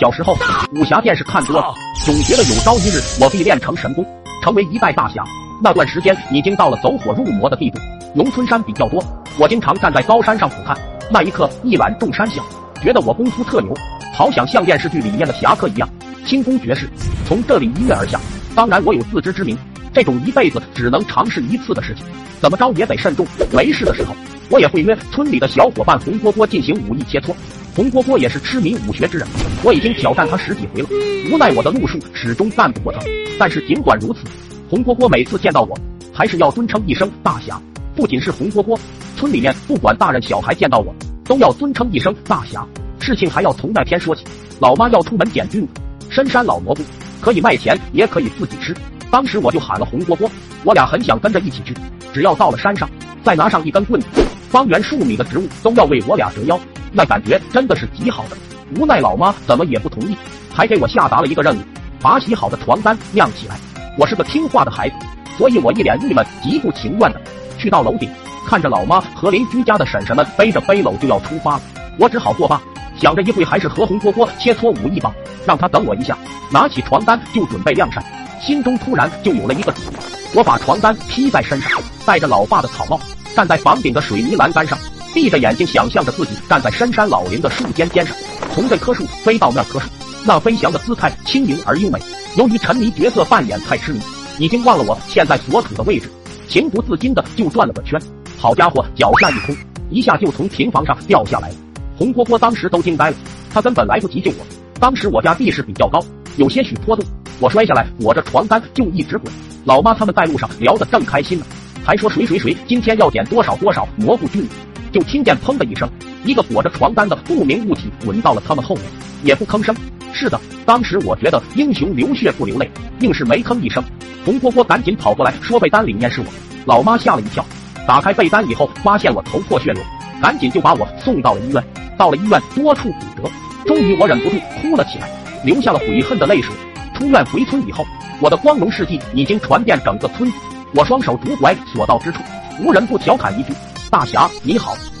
小时候武侠电视看多了，总觉得有朝一日我必练成神功，成为一代大侠。那段时间已经到了走火入魔的地步，农村山比较多，我经常站在高山上俯瞰，那一刻一览众山小，觉得我功夫特牛，好想像电视剧里面的侠客一样轻功绝世，从这里一跃而下。当然我有自知之明，这种一辈子只能尝试一次的事情，怎么着也得慎重。没事的时候，我也会约村里的小伙伴红波波进行武艺切磋。红锅锅也是痴迷武学之人，我已经挑战他十几回了，无奈我的路数始终干不过他。但是尽管如此，红锅锅每次见到我，还是要尊称一声大侠。不仅是红锅锅，村里面不管大人小孩见到我，都要尊称一声大侠。事情还要从那天说起，老妈要出门捡菌子，深山老蘑菇可以卖钱，也可以自己吃。当时我就喊了红锅锅，我俩很想跟着一起去，只要到了山上，再拿上一根棍子，方圆数米的植物都要为我俩折腰。那感觉真的是极好的，无奈老妈怎么也不同意，还给我下达了一个任务，把洗好的床单晾起来。我是个听话的孩子，所以我一脸郁闷，极不情愿的去到楼顶，看着老妈和邻居家的婶婶们背着背篓就要出发了，我只好作罢，想着一会还是和红锅锅切磋武艺吧，让他等我一下，拿起床单就准备晾晒，心中突然就有了一个主意，我把床单披在身上，戴着老爸的草帽，站在房顶的水泥栏杆上。闭着眼睛，想象着自己站在深山老林的树尖尖上，从这棵树飞到那棵树，那飞翔的姿态轻盈而优美。由于沉迷角色扮演太痴迷，已经忘了我现在所处的位置，情不自禁的就转了个圈。好家伙，脚下一空，一下就从平房上掉下来了。红锅锅当时都惊呆了，他根本来不及救我。当时我家地势比较高，有些许坡度，我摔下来裹着床单就一直滚。老妈他们在路上聊得正开心呢，还说谁谁谁今天要捡多少多少蘑菇菌。就听见砰的一声，一个裹着床单的不明物体滚到了他们后面，也不吭声。是的，当时我觉得英雄流血不流泪，硬是没吭一声。红锅锅赶紧跑过来，说被单里面是我。老妈吓了一跳，打开被单以后，发现我头破血流，赶紧就把我送到了医院。到了医院，多处骨折，终于我忍不住哭了起来，流下了悔恨的泪水。出院回村以后，我的光荣事迹已经传遍整个村子。我双手拄拐所到之处，无人不调侃一句。大侠你好。